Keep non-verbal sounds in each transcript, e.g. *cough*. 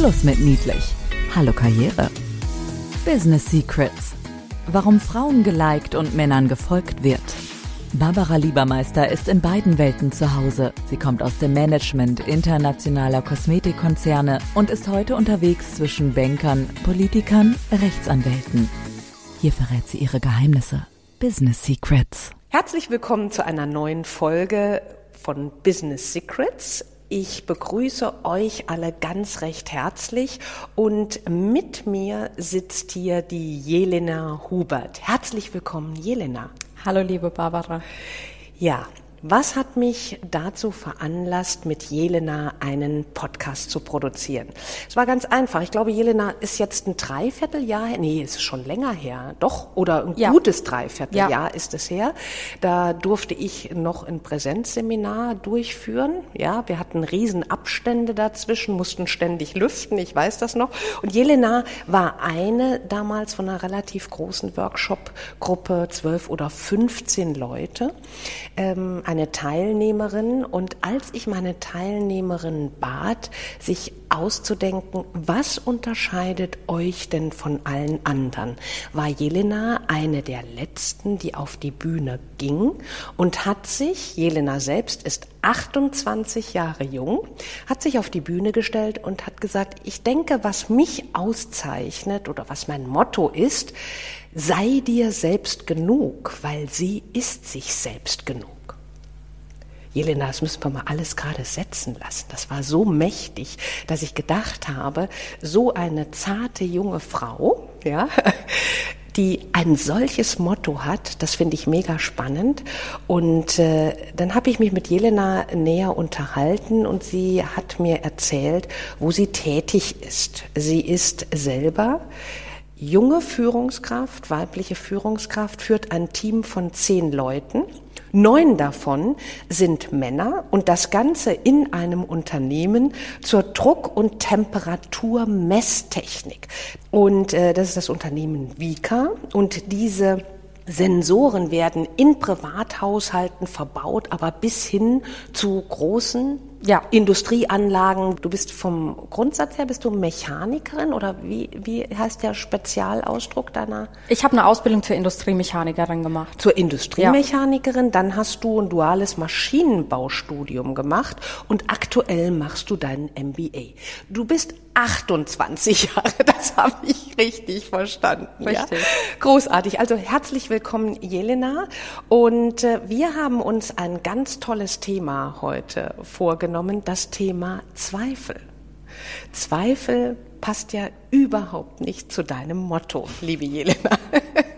Schluss mit niedlich. Hallo Karriere. Business Secrets. Warum Frauen geliked und Männern gefolgt wird. Barbara Liebermeister ist in beiden Welten zu Hause. Sie kommt aus dem Management internationaler Kosmetikkonzerne und ist heute unterwegs zwischen Bankern, Politikern, Rechtsanwälten. Hier verrät sie ihre Geheimnisse. Business Secrets. Herzlich willkommen zu einer neuen Folge von Business Secrets. Ich begrüße euch alle ganz recht herzlich und mit mir sitzt hier die Jelena Hubert. Herzlich willkommen, Jelena. Hallo, liebe Barbara. Ja, was hat mich dazu veranlasst, mit Jelena einen Podcast zu produzieren? Es war ganz einfach. Ich glaube, Jelena ist jetzt ein Dreivierteljahr her. Nee, es ist schon länger her. Doch, oder ein ja. gutes Dreivierteljahr ja. ist es her. Da durfte ich noch ein Präsenzseminar durchführen. Ja, wir hatten riesen Abstände dazwischen, mussten ständig lüften. Ich weiß das noch. Und Jelena war eine damals von einer relativ großen Workshop-Gruppe, zwölf oder 15 Leute. Ähm, eine Teilnehmerin und als ich meine Teilnehmerin bat, sich auszudenken, was unterscheidet euch denn von allen anderen, war Jelena eine der letzten, die auf die Bühne ging und hat sich, Jelena selbst ist 28 Jahre jung, hat sich auf die Bühne gestellt und hat gesagt, ich denke, was mich auszeichnet oder was mein Motto ist, sei dir selbst genug, weil sie ist sich selbst genug. Jelena, das müssen wir mal alles gerade setzen lassen. Das war so mächtig, dass ich gedacht habe, so eine zarte junge Frau, ja, *laughs* die ein solches Motto hat, das finde ich mega spannend. Und äh, dann habe ich mich mit Jelena näher unterhalten und sie hat mir erzählt, wo sie tätig ist. Sie ist selber junge Führungskraft, weibliche Führungskraft, führt ein Team von zehn Leuten Neun davon sind Männer und das Ganze in einem Unternehmen zur Druck- und Temperaturmesstechnik. Und äh, das ist das Unternehmen Vika und diese Sensoren werden in Privathaushalten verbaut, aber bis hin zu großen ja. Industrieanlagen. Du bist vom Grundsatz her, bist du Mechanikerin oder wie, wie heißt der Spezialausdruck deiner? Ich habe eine Ausbildung zur Industriemechanikerin gemacht. Zur Industriemechanikerin, ja. dann hast du ein duales Maschinenbaustudium gemacht und aktuell machst du deinen MBA. Du bist 28 Jahre, *laughs* das habe ich richtig verstanden. Richtig. Ja? Großartig. Also herzlich willkommen, Jelena. Und äh, wir haben uns ein ganz tolles Thema heute vorgenommen genommen das Thema Zweifel. Zweifel passt ja überhaupt nicht zu deinem Motto, liebe Jelena. *laughs*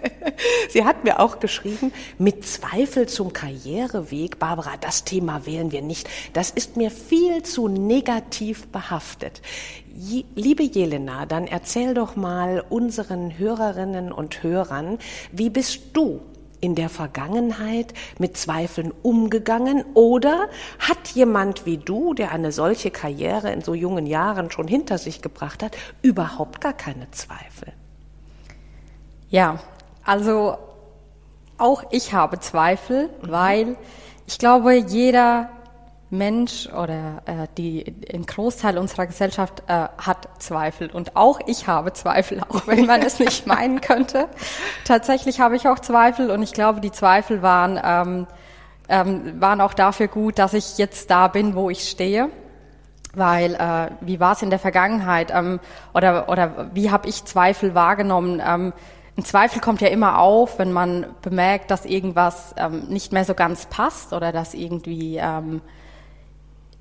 Sie hat mir auch geschrieben, mit Zweifel zum Karriereweg, Barbara, das Thema wählen wir nicht. Das ist mir viel zu negativ behaftet. Liebe Jelena, dann erzähl doch mal unseren Hörerinnen und Hörern, wie bist du in der Vergangenheit mit Zweifeln umgegangen oder hat jemand wie du, der eine solche Karriere in so jungen Jahren schon hinter sich gebracht hat, überhaupt gar keine Zweifel? Ja, also auch ich habe Zweifel, mhm. weil ich glaube, jeder Mensch oder äh, die, ein Großteil unserer Gesellschaft äh, hat Zweifel. Und auch ich habe Zweifel, *laughs* auch wenn man es nicht meinen könnte. Tatsächlich habe ich auch Zweifel und ich glaube, die Zweifel waren, ähm, ähm, waren auch dafür gut, dass ich jetzt da bin, wo ich stehe. Weil äh, wie war es in der Vergangenheit ähm, oder, oder wie habe ich Zweifel wahrgenommen? Ähm, ein Zweifel kommt ja immer auf, wenn man bemerkt, dass irgendwas ähm, nicht mehr so ganz passt oder dass irgendwie ähm,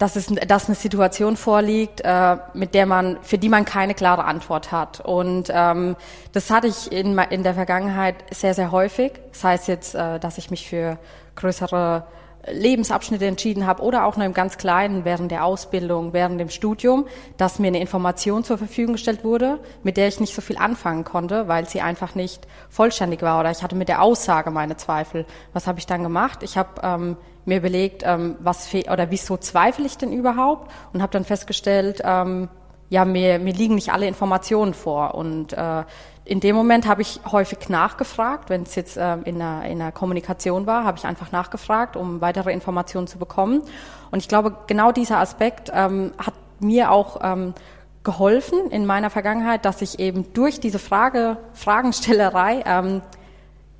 dass, es, dass eine Situation vorliegt, äh, mit der man, für die man keine klare Antwort hat. Und ähm, das hatte ich in, in der Vergangenheit sehr, sehr häufig. Das heißt jetzt, äh, dass ich mich für größere Lebensabschnitte entschieden habe oder auch nur im ganz Kleinen während der Ausbildung, während dem Studium, dass mir eine Information zur Verfügung gestellt wurde, mit der ich nicht so viel anfangen konnte, weil sie einfach nicht vollständig war oder ich hatte mit der Aussage meine Zweifel. Was habe ich dann gemacht? Ich habe ähm, mir überlegt, ähm, was oder wieso zweifle ich denn überhaupt und habe dann festgestellt, ähm, ja, mir, mir liegen nicht alle Informationen vor und äh, in dem Moment habe ich häufig nachgefragt, wenn es jetzt äh, in, einer, in einer Kommunikation war, habe ich einfach nachgefragt, um weitere Informationen zu bekommen. Und ich glaube, genau dieser Aspekt ähm, hat mir auch ähm, geholfen in meiner Vergangenheit, dass ich eben durch diese Frage, Fragenstellerei ähm,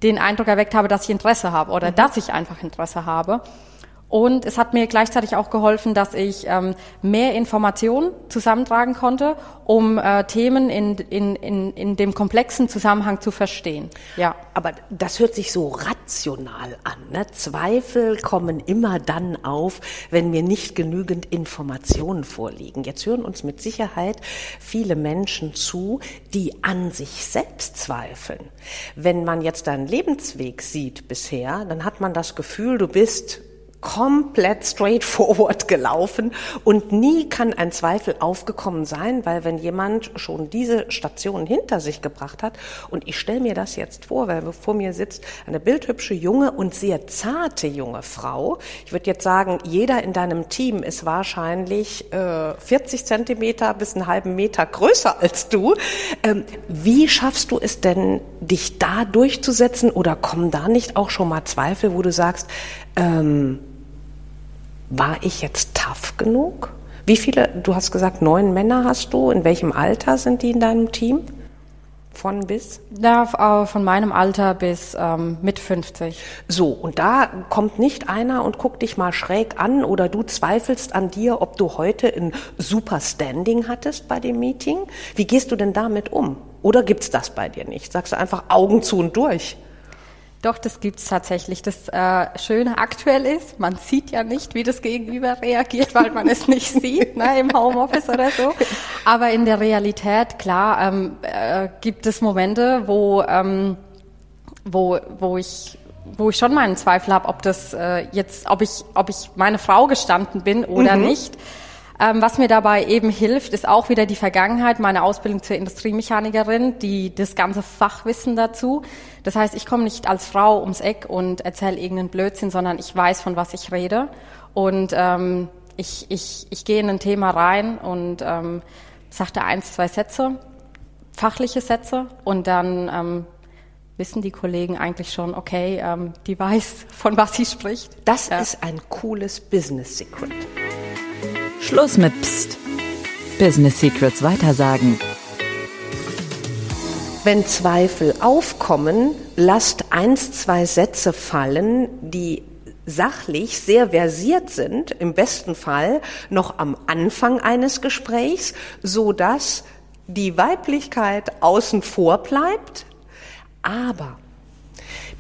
den Eindruck erweckt habe, dass ich Interesse habe oder mhm. dass ich einfach Interesse habe. Und es hat mir gleichzeitig auch geholfen, dass ich ähm, mehr Informationen zusammentragen konnte, um äh, Themen in, in, in, in dem komplexen Zusammenhang zu verstehen. Ja. Aber das hört sich so rational an. Ne? Zweifel kommen immer dann auf, wenn mir nicht genügend Informationen vorliegen. Jetzt hören uns mit Sicherheit viele Menschen zu, die an sich selbst zweifeln. Wenn man jetzt deinen Lebensweg sieht bisher, dann hat man das Gefühl, du bist komplett straightforward gelaufen und nie kann ein Zweifel aufgekommen sein, weil wenn jemand schon diese Station hinter sich gebracht hat und ich stelle mir das jetzt vor, weil vor mir sitzt eine bildhübsche junge und sehr zarte junge Frau. Ich würde jetzt sagen, jeder in deinem Team ist wahrscheinlich äh, 40 Zentimeter bis einen halben Meter größer als du. Ähm, wie schaffst du es denn, dich da durchzusetzen oder kommen da nicht auch schon mal Zweifel, wo du sagst, ähm, war ich jetzt tough genug? Wie viele, du hast gesagt, neun Männer hast du. In welchem Alter sind die in deinem Team? Von bis? Ja, von meinem Alter bis ähm, mit 50. So, und da kommt nicht einer und guckt dich mal schräg an oder du zweifelst an dir, ob du heute ein super Standing hattest bei dem Meeting. Wie gehst du denn damit um? Oder gibt's das bei dir nicht? Sagst du einfach Augen zu und durch? Doch, das gibt's tatsächlich. Das äh, Schöne aktuell ist, man sieht ja nicht, wie das Gegenüber reagiert, weil man es nicht *laughs* sieht ne, im Homeoffice oder so. Aber in der Realität, klar, ähm, äh, gibt es Momente, wo, ähm, wo, wo ich wo ich schon meinen Zweifel habe, ob das äh, jetzt, ob ich, ob ich meine Frau gestanden bin oder mhm. nicht. Ähm, was mir dabei eben hilft, ist auch wieder die Vergangenheit, meine Ausbildung zur Industriemechanikerin, die das ganze Fachwissen dazu. Das heißt, ich komme nicht als Frau ums Eck und erzähle irgendeinen Blödsinn, sondern ich weiß, von was ich rede. Und ähm, ich, ich, ich gehe in ein Thema rein und ähm, sagte eins, zwei Sätze, fachliche Sätze und dann ähm, wissen die Kollegen eigentlich schon, okay, ähm, die weiß, *laughs* von was sie spricht. Das ja. ist ein cooles Business Secret. Schluss mit Psst. Business Secrets weitersagen. Wenn Zweifel aufkommen, lasst eins, zwei Sätze fallen, die sachlich sehr versiert sind, im besten Fall noch am Anfang eines Gesprächs, so dass die Weiblichkeit außen vor bleibt, aber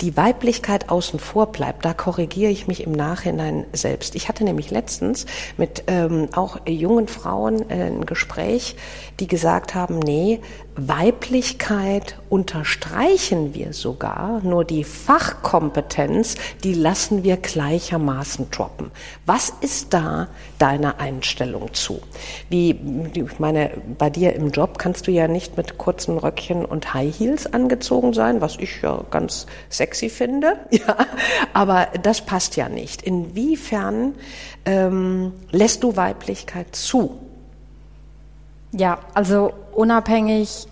die Weiblichkeit außen vor bleibt, da korrigiere ich mich im Nachhinein selbst. Ich hatte nämlich letztens mit ähm, auch jungen Frauen äh, ein Gespräch, die gesagt haben, nee, Weiblichkeit unterstreichen wir sogar, nur die Fachkompetenz, die lassen wir gleichermaßen droppen. Was ist da deine Einstellung zu? Wie, ich meine, bei dir im Job kannst du ja nicht mit kurzen Röckchen und High Heels angezogen sein, was ich ja ganz sexy finde, *laughs* ja, aber das passt ja nicht. Inwiefern ähm, lässt du Weiblichkeit zu? Ja, also unabhängig,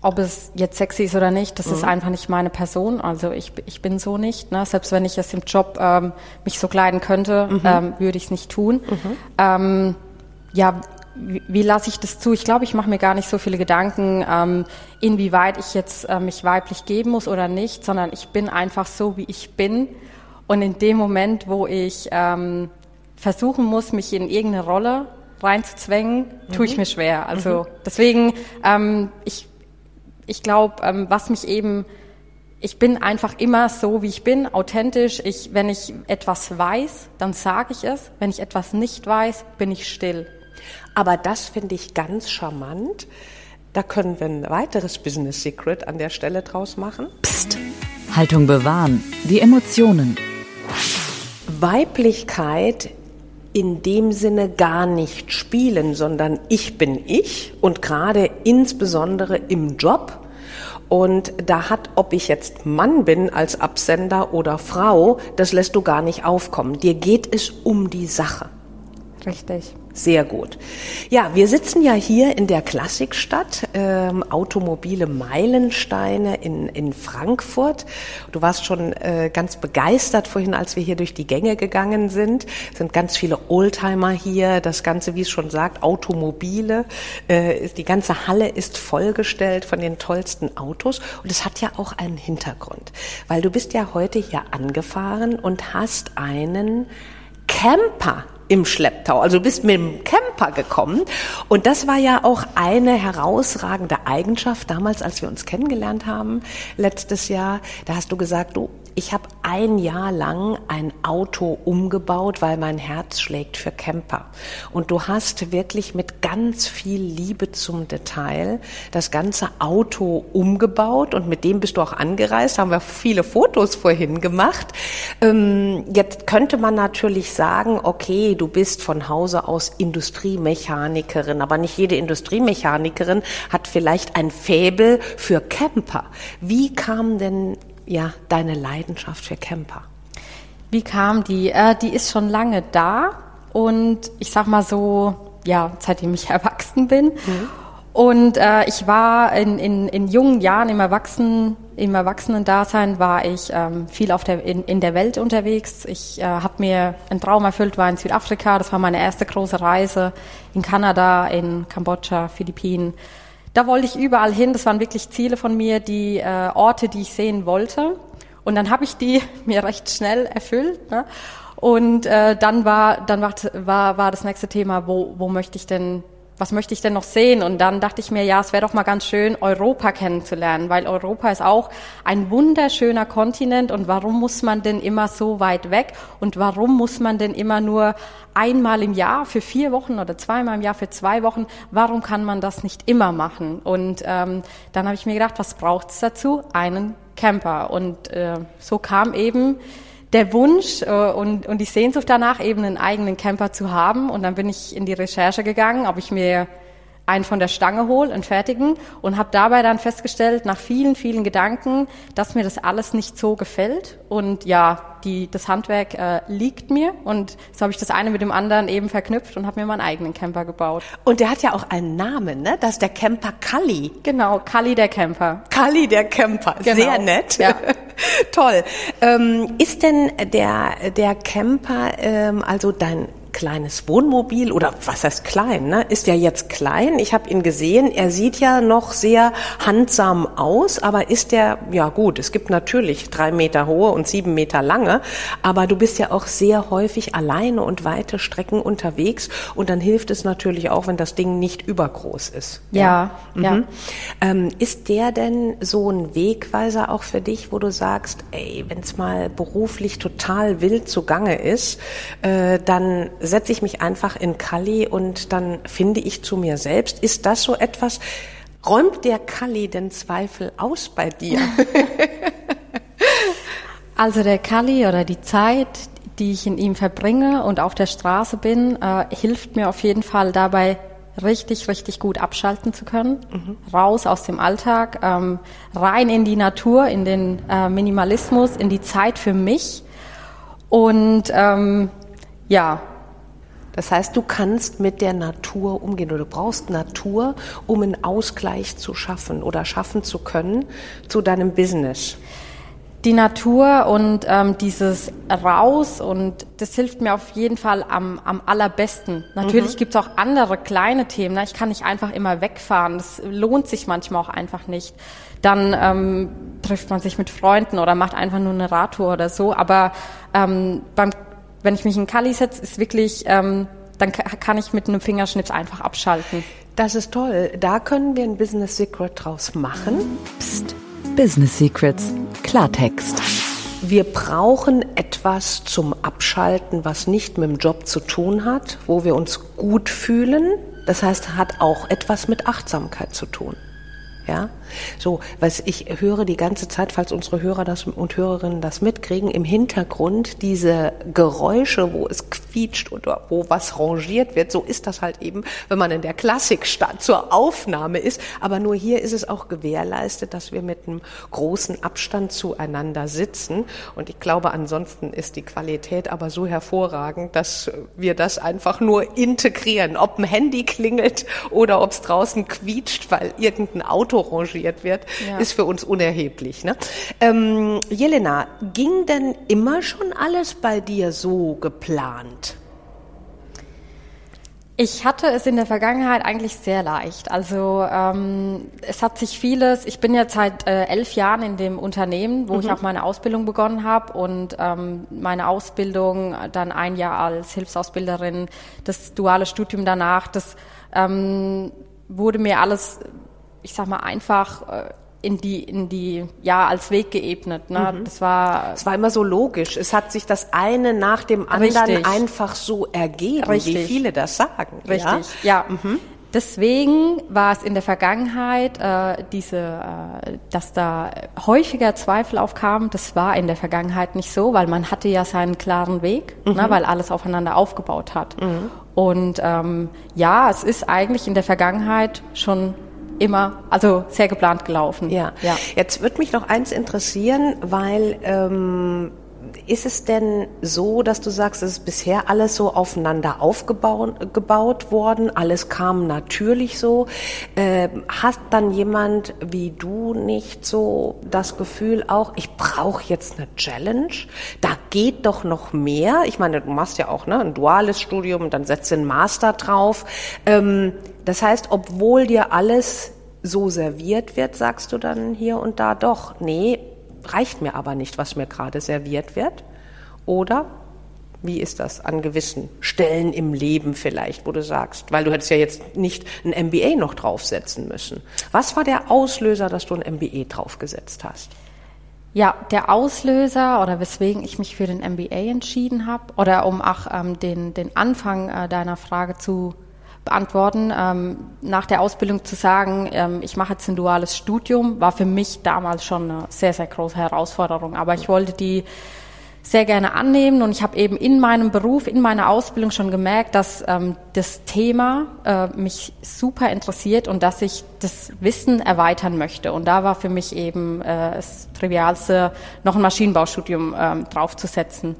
ob es jetzt sexy ist oder nicht, das mhm. ist einfach nicht meine Person. Also ich, ich bin so nicht. Ne? Selbst wenn ich es im Job ähm, mich so kleiden könnte, mhm. ähm, würde ich es nicht tun. Mhm. Ähm, ja, wie, wie lasse ich das zu? Ich glaube, ich mache mir gar nicht so viele Gedanken, ähm, inwieweit ich jetzt äh, mich weiblich geben muss oder nicht, sondern ich bin einfach so, wie ich bin. Und in dem Moment, wo ich ähm, versuchen muss, mich in irgendeine Rolle reinzuzwängen, mhm. tue ich mir schwer. Also mhm. deswegen, ähm, ich, ich glaube, ähm, was mich eben, ich bin einfach immer so, wie ich bin, authentisch. Ich, wenn ich etwas weiß, dann sage ich es. Wenn ich etwas nicht weiß, bin ich still. Aber das finde ich ganz charmant. Da können wir ein weiteres Business Secret an der Stelle draus machen. Psst. Haltung bewahren. Die Emotionen. Weiblichkeit in dem Sinne gar nicht spielen, sondern ich bin ich und gerade insbesondere im Job. Und da hat, ob ich jetzt Mann bin als Absender oder Frau, das lässt du gar nicht aufkommen. Dir geht es um die Sache. Richtig. Sehr gut. Ja, wir sitzen ja hier in der Klassikstadt, ähm, Automobile Meilensteine in, in Frankfurt. Du warst schon äh, ganz begeistert vorhin, als wir hier durch die Gänge gegangen sind. Es sind ganz viele Oldtimer hier. Das Ganze, wie es schon sagt, Automobile. Äh, die ganze Halle ist vollgestellt von den tollsten Autos. Und es hat ja auch einen Hintergrund, weil du bist ja heute hier angefahren und hast einen Camper im Schlepptau. Also du bist mit dem Camper gekommen. Und das war ja auch eine herausragende Eigenschaft damals, als wir uns kennengelernt haben, letztes Jahr. Da hast du gesagt, du, ich habe ein Jahr lang ein Auto umgebaut, weil mein Herz schlägt für Camper. Und du hast wirklich mit ganz viel Liebe zum Detail das ganze Auto umgebaut und mit dem bist du auch angereist. Haben wir viele Fotos vorhin gemacht. Ähm, jetzt könnte man natürlich sagen, okay, du bist von Hause aus Industriemechanikerin, aber nicht jede Industriemechanikerin hat vielleicht ein Fäbel für Camper. Wie kam denn ja deine Leidenschaft für Camper? Wie kam die? Äh, die ist schon lange da und ich sag mal so, ja, seitdem ich *laughs* erwachsen bin. Mhm. Und äh, ich war in, in, in jungen Jahren im Erwachsenen, im Erwachsenen-Dasein war ich ähm, viel auf der, in, in der Welt unterwegs. Ich äh, habe mir einen Traum erfüllt, war in Südafrika. Das war meine erste große Reise in Kanada, in Kambodscha, Philippinen. Da wollte ich überall hin. Das waren wirklich Ziele von mir, die äh, Orte, die ich sehen wollte. Und dann habe ich die *laughs* mir recht schnell erfüllt. Ne? Und äh, dann war dann war, war war das nächste Thema, wo wo möchte ich denn was möchte ich denn noch sehen? Und dann dachte ich mir, ja, es wäre doch mal ganz schön, Europa kennenzulernen, weil Europa ist auch ein wunderschöner Kontinent. Und warum muss man denn immer so weit weg? Und warum muss man denn immer nur einmal im Jahr für vier Wochen oder zweimal im Jahr für zwei Wochen? Warum kann man das nicht immer machen? Und ähm, dann habe ich mir gedacht, was braucht es dazu? Einen Camper. Und äh, so kam eben der Wunsch äh, und, und die Sehnsucht danach, eben einen eigenen Camper zu haben. Und dann bin ich in die Recherche gegangen, ob ich mir einen von der Stange hole, einen fertigen und habe dabei dann festgestellt, nach vielen, vielen Gedanken, dass mir das alles nicht so gefällt. Und ja, die, das Handwerk äh, liegt mir und so habe ich das eine mit dem anderen eben verknüpft und habe mir meinen eigenen Camper gebaut. Und der hat ja auch einen Namen, ne? Das ist der Camper Kali. Genau, Kali der Camper. Kali der Camper, genau. sehr nett. Ja. Toll. Ähm, ist denn der, der Camper, ähm, also dein kleines Wohnmobil oder was heißt klein, ne? Ist ja jetzt klein. Ich habe ihn gesehen. Er sieht ja noch sehr handsam aus, aber ist der, ja gut, es gibt natürlich drei Meter hohe und sieben Meter lange, aber du bist ja auch sehr häufig alleine und weite Strecken unterwegs und dann hilft es natürlich auch, wenn das Ding nicht übergroß ist. Ja, ja. ja. Mhm. Ähm, ist der denn so ein Wegweiser auch für dich, wo du sagst, ey, wenn es mal beruflich total wild zugange ist, äh, dann setze ich mich einfach in Kali und dann finde ich zu mir selbst. Ist das so etwas? Räumt der Kali den Zweifel aus bei dir? *laughs* also der Kali oder die Zeit, die ich in ihm verbringe und auf der Straße bin, äh, hilft mir auf jeden Fall dabei, richtig, richtig gut abschalten zu können. Mhm. Raus aus dem Alltag, ähm, rein in die Natur, in den äh, Minimalismus, in die Zeit für mich. Und ähm, ja, das heißt, du kannst mit der Natur umgehen oder du brauchst Natur, um einen Ausgleich zu schaffen oder schaffen zu können zu deinem Business. Die Natur und ähm, dieses Raus und das hilft mir auf jeden Fall am, am allerbesten. Natürlich mhm. gibt es auch andere kleine Themen. Ne? Ich kann nicht einfach immer wegfahren. Das lohnt sich manchmal auch einfach nicht. Dann ähm, trifft man sich mit Freunden oder macht einfach nur eine Radtour oder so. Aber ähm, beim wenn ich mich in Kali setze, ist wirklich, ähm, dann kann ich mit einem Fingerschnips einfach abschalten. Das ist toll. Da können wir ein Business Secret draus machen. Psst. Business Secrets. Klartext. Wir brauchen etwas zum Abschalten, was nicht mit dem Job zu tun hat, wo wir uns gut fühlen. Das heißt, hat auch etwas mit Achtsamkeit zu tun. Ja, so, was ich höre die ganze Zeit, falls unsere Hörer das und Hörerinnen das mitkriegen, im Hintergrund diese Geräusche, wo es quietscht oder wo was rangiert wird. So ist das halt eben, wenn man in der Klassik statt zur Aufnahme ist. Aber nur hier ist es auch gewährleistet, dass wir mit einem großen Abstand zueinander sitzen. Und ich glaube, ansonsten ist die Qualität aber so hervorragend, dass wir das einfach nur integrieren. Ob ein Handy klingelt oder ob es draußen quietscht, weil irgendein Auto rangiert wird, ja. ist für uns unerheblich. Ne? Ähm, Jelena, ging denn immer schon alles bei dir so geplant? Ich hatte es in der Vergangenheit eigentlich sehr leicht. Also ähm, es hat sich vieles. Ich bin jetzt seit äh, elf Jahren in dem Unternehmen, wo mhm. ich auch meine Ausbildung begonnen habe und ähm, meine Ausbildung dann ein Jahr als Hilfsausbilderin, das duale Studium danach. Das ähm, wurde mir alles ich sag mal, einfach äh, in die, in die, ja, als Weg geebnet. Ne? Mhm. Das war. Es war immer so logisch. Es hat sich das eine nach dem anderen richtig. einfach so ergeben, richtig. wie viele das sagen. Richtig, ja. ja. Mhm. Deswegen war es in der Vergangenheit äh, diese, äh, dass da häufiger Zweifel aufkamen. Das war in der Vergangenheit nicht so, weil man hatte ja seinen klaren Weg, ne, mhm. ne, weil alles aufeinander aufgebaut hat. Mhm. Und ähm, ja, es ist eigentlich in der Vergangenheit schon immer, also sehr geplant gelaufen. Ja. ja. Jetzt wird mich noch eins interessieren, weil ähm, ist es denn so, dass du sagst, es ist bisher alles so aufeinander aufgebaut gebaut worden, alles kam natürlich so? Äh, hat dann jemand wie du nicht so das Gefühl auch, ich brauche jetzt eine Challenge? Da geht doch noch mehr. Ich meine, du machst ja auch ne, ein duales Studium, dann setzt du einen Master drauf. Ähm, das heißt, obwohl dir alles so serviert wird, sagst du dann hier und da doch, nee, reicht mir aber nicht, was mir gerade serviert wird? Oder wie ist das an gewissen Stellen im Leben vielleicht, wo du sagst, weil du hättest ja jetzt nicht ein MBA noch draufsetzen müssen. Was war der Auslöser, dass du ein MBA draufgesetzt hast? Ja, der Auslöser oder weswegen ich mich für den MBA entschieden habe oder um auch ähm, den, den Anfang äh, deiner Frage zu beantworten. Ähm, nach der Ausbildung zu sagen, ähm, ich mache jetzt ein duales Studium, war für mich damals schon eine sehr, sehr große Herausforderung. Aber ich wollte die sehr gerne annehmen und ich habe eben in meinem Beruf, in meiner Ausbildung schon gemerkt, dass ähm, das Thema äh, mich super interessiert und dass ich das Wissen erweitern möchte. Und da war für mich eben äh, das Trivialste, noch ein Maschinenbaustudium ähm, draufzusetzen.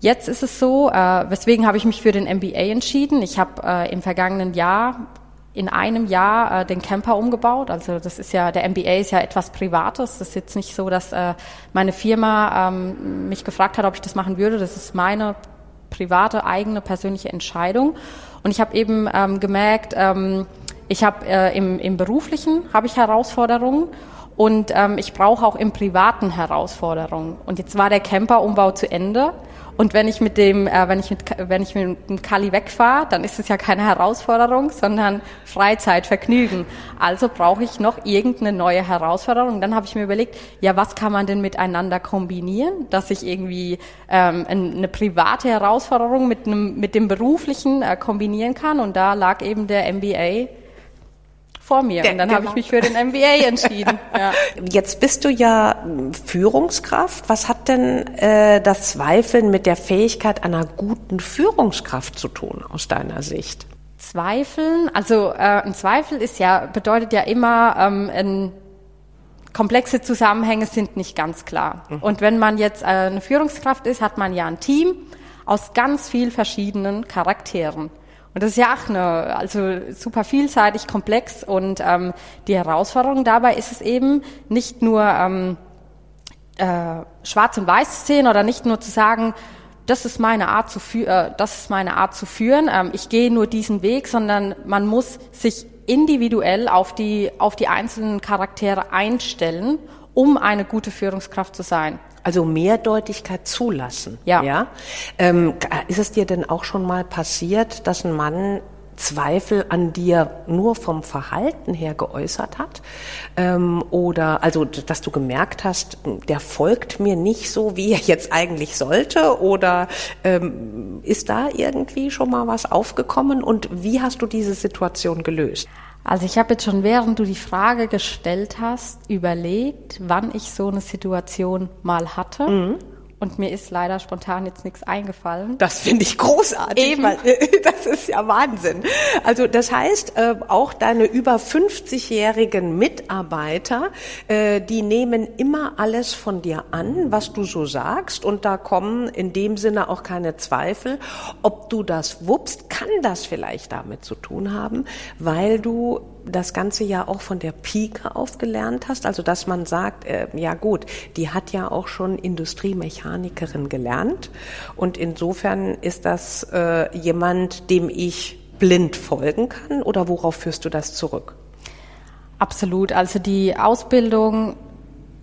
Jetzt ist es so, äh, weswegen habe ich mich für den MBA entschieden. Ich habe äh, im vergangenen Jahr in einem Jahr äh, den Camper umgebaut. Also das ist ja, der MBA ist ja etwas Privates. Das ist jetzt nicht so, dass äh, meine Firma ähm, mich gefragt hat, ob ich das machen würde. Das ist meine private, eigene, persönliche Entscheidung. Und ich habe eben ähm, gemerkt, ähm, ich habe äh, im, im beruflichen habe ich Herausforderungen und ähm, ich brauche auch im privaten Herausforderungen. Und jetzt war der Camperumbau zu Ende. Und wenn ich mit dem, äh, wenn ich mit, wenn ich mit dem Kali wegfahre, dann ist es ja keine Herausforderung, sondern Freizeit, Vergnügen. Also brauche ich noch irgendeine neue Herausforderung. Dann habe ich mir überlegt, ja, was kann man denn miteinander kombinieren, dass ich irgendwie ähm, eine private Herausforderung mit einem, mit dem beruflichen äh, kombinieren kann. Und da lag eben der MBA vor mir. und dann habe ich mich für den MBA entschieden. *laughs* Ja. Jetzt bist du ja Führungskraft. Was hat denn äh, das Zweifeln mit der Fähigkeit einer guten Führungskraft zu tun aus deiner Sicht? Zweifeln, also äh, ein Zweifel ist ja bedeutet ja immer ähm, ein komplexe Zusammenhänge sind nicht ganz klar. Mhm. Und wenn man jetzt äh, eine Führungskraft ist, hat man ja ein Team aus ganz viel verschiedenen Charakteren. Und das ist ja auch eine, also super vielseitig, komplex und ähm, die Herausforderung dabei ist es eben nicht nur ähm, äh, schwarz und weiß zu sehen oder nicht nur zu sagen, das ist meine Art zu führen, äh, das ist meine Art zu führen. Ähm, ich gehe nur diesen Weg, sondern man muss sich individuell auf die auf die einzelnen Charaktere einstellen, um eine gute Führungskraft zu sein. Also Mehrdeutigkeit zulassen. Ja. ja? Ähm, ist es dir denn auch schon mal passiert, dass ein Mann Zweifel an dir nur vom Verhalten her geäußert hat? Ähm, oder also, dass du gemerkt hast, der folgt mir nicht so, wie er jetzt eigentlich sollte? Oder ähm, ist da irgendwie schon mal was aufgekommen? Und wie hast du diese Situation gelöst? Also ich habe jetzt schon, während du die Frage gestellt hast, überlegt, wann ich so eine Situation mal hatte. Mhm. Und mir ist leider spontan jetzt nichts eingefallen. Das finde ich großartig. Eben. Weil, *laughs* das ist ja Wahnsinn. Also das heißt, äh, auch deine über 50-jährigen Mitarbeiter, äh, die nehmen immer alles von dir an, was du so sagst. Und da kommen in dem Sinne auch keine Zweifel. Ob du das wuppst, kann das vielleicht damit zu tun haben, weil du das ganze ja auch von der Pike auf gelernt hast, also dass man sagt, äh, ja gut, die hat ja auch schon Industriemechanikerin gelernt. Und insofern ist das äh, jemand, dem ich blind folgen kann? Oder worauf führst du das zurück? Absolut, also die Ausbildung,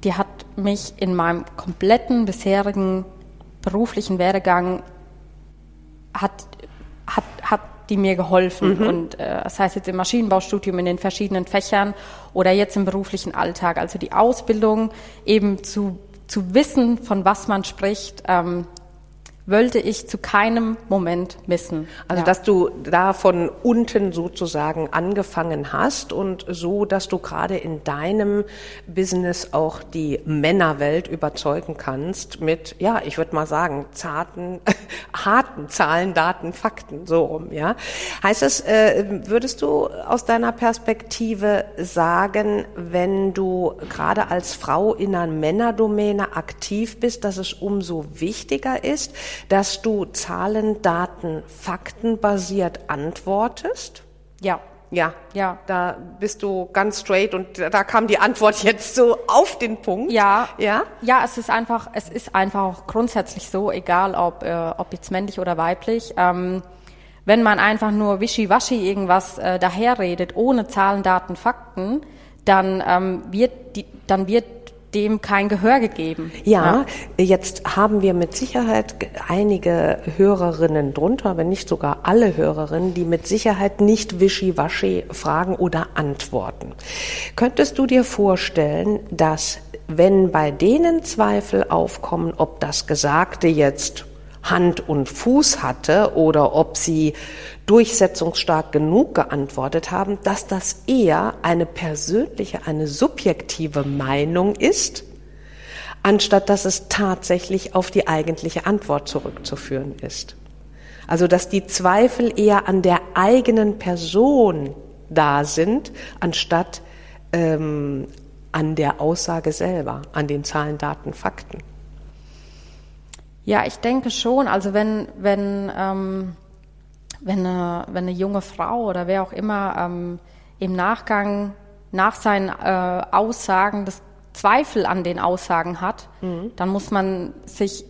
die hat mich in meinem kompletten bisherigen beruflichen Werdegang hat, die mir geholfen. Mhm. Und äh, das heißt jetzt im Maschinenbaustudium in den verschiedenen Fächern oder jetzt im beruflichen Alltag. Also die Ausbildung eben zu, zu wissen, von was man spricht, ähm, wollte ich zu keinem Moment missen. Also, ja. dass du da von unten sozusagen angefangen hast und so, dass du gerade in deinem Business auch die Männerwelt überzeugen kannst mit, ja, ich würde mal sagen, zarten, *laughs* harten Zahlen, Daten, Fakten, so rum, ja. Heißt es, äh, würdest du aus deiner Perspektive sagen, wenn du gerade als Frau in einer Männerdomäne aktiv bist, dass es umso wichtiger ist, dass du Zahlen, Daten, Fakten basiert antwortest? Ja. Ja, ja. Da bist du ganz straight und da kam die Antwort jetzt so auf den Punkt. Ja, ja, ja. Es ist einfach, es ist einfach auch grundsätzlich so, egal ob äh, ob jetzt männlich oder weiblich. Ähm, wenn man einfach nur wischiwaschi irgendwas äh, daherredet, ohne Zahlen, Daten, Fakten, dann ähm, wird die, dann wird dem kein Gehör gegeben. Ja, ja, jetzt haben wir mit Sicherheit einige Hörerinnen drunter, wenn nicht sogar alle Hörerinnen, die mit Sicherheit nicht wischiwaschi fragen oder antworten. Könntest du dir vorstellen, dass wenn bei denen Zweifel aufkommen, ob das Gesagte jetzt Hand und Fuß hatte oder ob sie durchsetzungsstark genug geantwortet haben, dass das eher eine persönliche, eine subjektive Meinung ist, anstatt dass es tatsächlich auf die eigentliche Antwort zurückzuführen ist. Also dass die Zweifel eher an der eigenen Person da sind, anstatt ähm, an der Aussage selber, an den Zahlen, Daten, Fakten. Ja, ich denke schon. Also wenn, wenn, ähm, wenn, eine, wenn eine junge Frau oder wer auch immer ähm, im Nachgang nach seinen äh, Aussagen das Zweifel an den Aussagen hat, mhm. dann muss man sich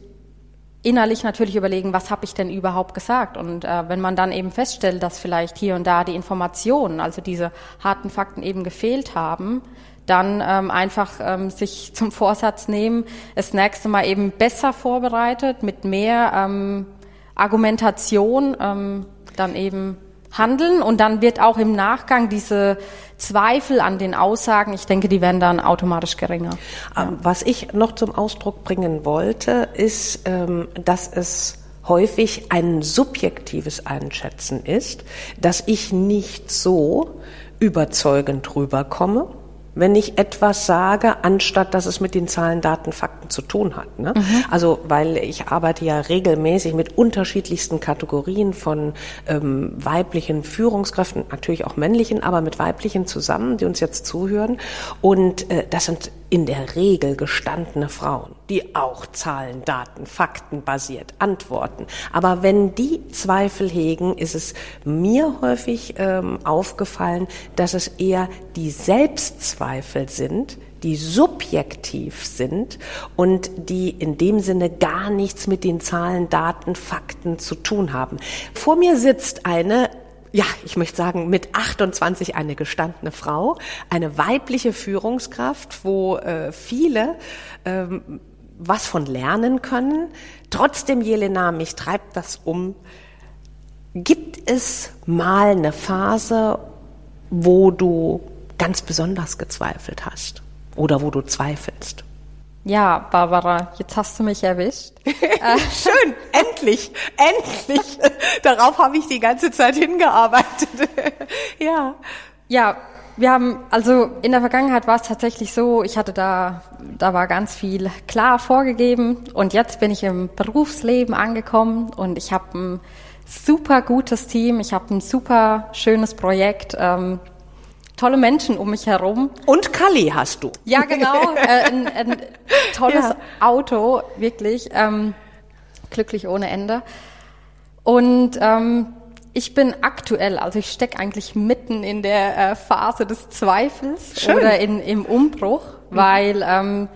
innerlich natürlich überlegen, was habe ich denn überhaupt gesagt? Und äh, wenn man dann eben feststellt, dass vielleicht hier und da die Informationen, also diese harten Fakten eben gefehlt haben, dann ähm, einfach ähm, sich zum Vorsatz nehmen, das nächste Mal eben besser vorbereitet, mit mehr ähm, Argumentation ähm, dann eben handeln und dann wird auch im Nachgang diese Zweifel an den Aussagen, ich denke, die werden dann automatisch geringer. Ja. Was ich noch zum Ausdruck bringen wollte, ist, ähm, dass es häufig ein subjektives Einschätzen ist, dass ich nicht so überzeugend rüberkomme, wenn ich etwas sage, anstatt dass es mit den Zahlen, Daten, Fakten zu tun hat. Ne? Mhm. Also weil ich arbeite ja regelmäßig mit unterschiedlichsten Kategorien von ähm, weiblichen Führungskräften, natürlich auch männlichen, aber mit weiblichen zusammen, die uns jetzt zuhören. Und äh, das sind in der Regel gestandene Frauen, die auch Zahlen, Daten, Fakten basiert antworten. Aber wenn die Zweifel hegen, ist es mir häufig ähm, aufgefallen, dass es eher die Selbstzweifel sind, die subjektiv sind und die in dem Sinne gar nichts mit den Zahlen, Daten, Fakten zu tun haben. Vor mir sitzt eine ja, ich möchte sagen, mit 28 eine gestandene Frau, eine weibliche Führungskraft, wo äh, viele ähm, was von lernen können. Trotzdem, Jelena, mich treibt das um. Gibt es mal eine Phase, wo du ganz besonders gezweifelt hast oder wo du zweifelst? Ja, Barbara, jetzt hast du mich erwischt. *laughs* Schön, endlich, endlich. Darauf habe ich die ganze Zeit hingearbeitet. *laughs* ja. Ja, wir haben, also in der Vergangenheit war es tatsächlich so, ich hatte da, da war ganz viel klar vorgegeben und jetzt bin ich im Berufsleben angekommen und ich habe ein super gutes Team, ich habe ein super schönes Projekt, ähm, tolle Menschen um mich herum. Und Kali hast du. Ja, genau, *laughs* äh, ein, ein tolles ja. Auto, wirklich, ähm, glücklich ohne Ende. Und ähm, ich bin aktuell, also ich stecke eigentlich mitten in der äh, Phase des Zweifels Schön. oder in, im Umbruch, mhm. weil ähm,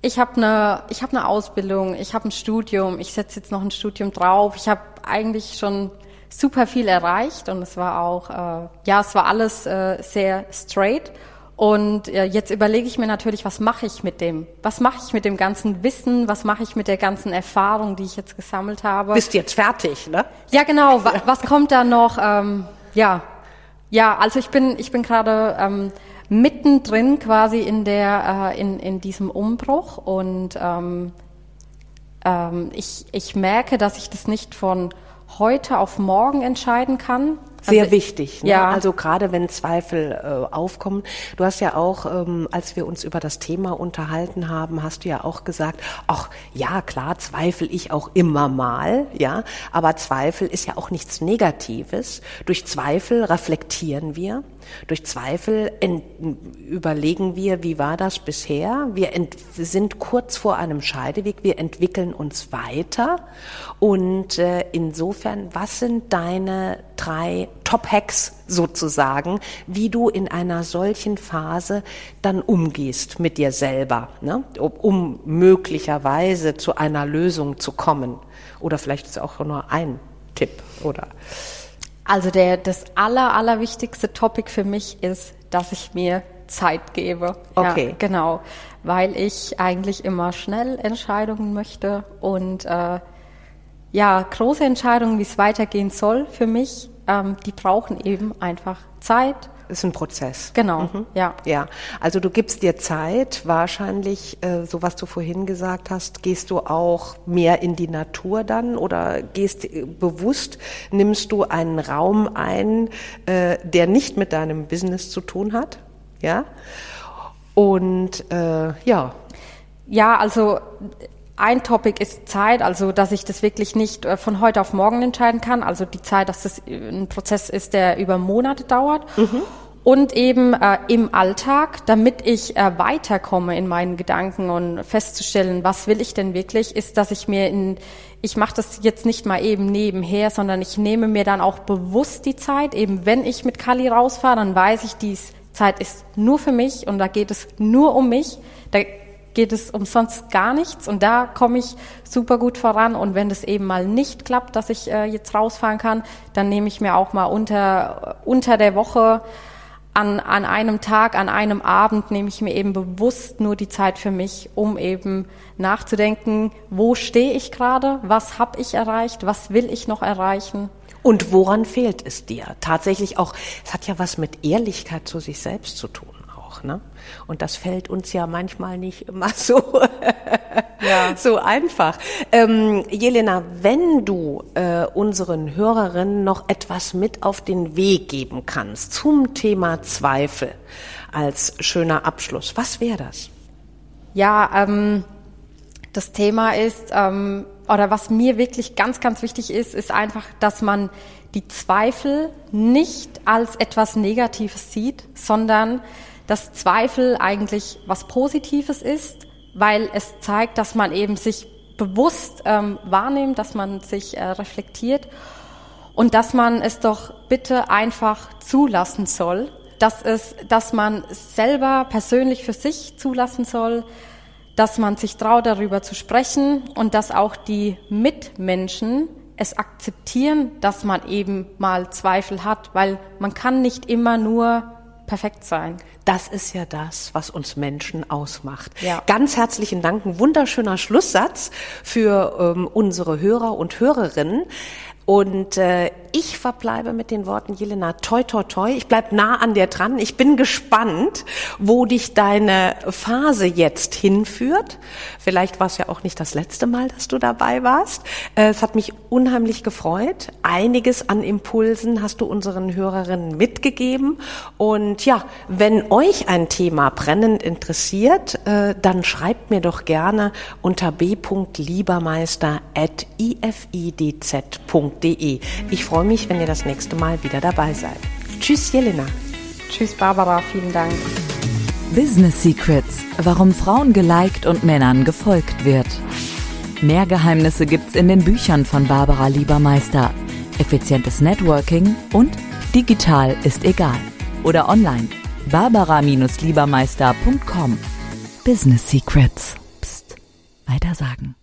ich habe eine ich habe eine Ausbildung, ich habe ein Studium, ich setze jetzt noch ein Studium drauf. Ich habe eigentlich schon super viel erreicht und es war auch äh, ja es war alles äh, sehr straight und äh, jetzt überlege ich mir natürlich, was mache ich mit dem? Was mache ich mit dem ganzen Wissen? Was mache ich mit der ganzen Erfahrung, die ich jetzt gesammelt habe? Bist jetzt fertig, ne? Ja, genau. Was, was kommt da noch? Ähm, ja, ja. Also ich bin, ich bin gerade ähm, mittendrin quasi in der, äh, in, in diesem Umbruch und ähm, ähm, ich, ich merke, dass ich das nicht von heute auf morgen entscheiden kann, sehr also, wichtig. Ne? Ja. Also gerade wenn Zweifel äh, aufkommen. Du hast ja auch, ähm, als wir uns über das Thema unterhalten haben, hast du ja auch gesagt, ach ja, klar, zweifel ich auch immer mal, ja. Aber Zweifel ist ja auch nichts Negatives. Durch Zweifel reflektieren wir. Durch Zweifel überlegen wir, wie war das bisher? Wir sind kurz vor einem Scheideweg, wir entwickeln uns weiter. Und äh, insofern, was sind deine drei Top-Hacks sozusagen, wie du in einer solchen Phase dann umgehst mit dir selber, ne? um möglicherweise zu einer Lösung zu kommen? Oder vielleicht ist auch nur ein Tipp, oder? Also der, das aller, allerwichtigste Topic für mich ist, dass ich mir Zeit gebe. Okay. Ja, genau. Weil ich eigentlich immer schnell Entscheidungen möchte und äh, ja, große Entscheidungen, wie es weitergehen soll für mich, ähm, die brauchen eben einfach Zeit ist ein Prozess. Genau, mhm. ja. Ja, also du gibst dir Zeit, wahrscheinlich, äh, so was du vorhin gesagt hast, gehst du auch mehr in die Natur dann oder gehst äh, bewusst, nimmst du einen Raum ein, äh, der nicht mit deinem Business zu tun hat, ja? Und äh, ja. Ja, also ein Topic ist Zeit, also dass ich das wirklich nicht äh, von heute auf morgen entscheiden kann. Also die Zeit, dass das ein Prozess ist, der über Monate dauert. Mhm und eben äh, im Alltag, damit ich äh, weiterkomme in meinen Gedanken und festzustellen, was will ich denn wirklich, ist, dass ich mir in, ich mache das jetzt nicht mal eben nebenher, sondern ich nehme mir dann auch bewusst die Zeit, eben wenn ich mit Kali rausfahre, dann weiß ich, die Zeit ist nur für mich und da geht es nur um mich, da geht es um sonst gar nichts und da komme ich super gut voran und wenn das eben mal nicht klappt, dass ich äh, jetzt rausfahren kann, dann nehme ich mir auch mal unter, unter der Woche an, an einem Tag, an einem Abend nehme ich mir eben bewusst nur die Zeit für mich, um eben nachzudenken, wo stehe ich gerade, was habe ich erreicht, was will ich noch erreichen. Und woran fehlt es dir? Tatsächlich auch, es hat ja was mit Ehrlichkeit zu sich selbst zu tun auch, ne? Und das fällt uns ja manchmal nicht immer *laughs* so, ja. so einfach. Ähm, Jelena, wenn du äh, unseren Hörerinnen noch etwas mit auf den Weg geben kannst zum Thema Zweifel als schöner Abschluss, was wäre das? Ja, ähm, das Thema ist, ähm, oder was mir wirklich ganz, ganz wichtig ist, ist einfach, dass man die Zweifel nicht als etwas Negatives sieht, sondern dass Zweifel eigentlich was Positives ist, weil es zeigt, dass man eben sich bewusst ähm, wahrnimmt, dass man sich äh, reflektiert und dass man es doch bitte einfach zulassen soll, dass es, dass man selber persönlich für sich zulassen soll, dass man sich traut, darüber zu sprechen und dass auch die Mitmenschen es akzeptieren, dass man eben mal Zweifel hat, weil man kann nicht immer nur perfekt sein. Das ist ja das, was uns Menschen ausmacht. Ja. Ganz herzlichen Dank. Ein wunderschöner Schlusssatz für ähm, unsere Hörer und Hörerinnen. Und äh, ich verbleibe mit den Worten, Jelena, toi, toi, toi. Ich bleib nah an dir dran. Ich bin gespannt, wo dich deine Phase jetzt hinführt. Vielleicht war es ja auch nicht das letzte Mal, dass du dabei warst. Äh, es hat mich unheimlich gefreut. Einiges an Impulsen hast du unseren Hörerinnen mitgegeben. Und ja, wenn euch ein Thema brennend interessiert, äh, dann schreibt mir doch gerne unter b.liebermeister.ifidz.de. Ich freue mich, wenn ihr das nächste Mal wieder dabei seid. Tschüss, Jelena. Tschüss, Barbara. Vielen Dank. Business Secrets, warum Frauen geliked und Männern gefolgt wird. Mehr Geheimnisse gibt's in den Büchern von Barbara Liebermeister. Effizientes Networking und digital ist egal. Oder online. Barbara-Liebermeister.com. Business Secrets. Psst. Weitersagen.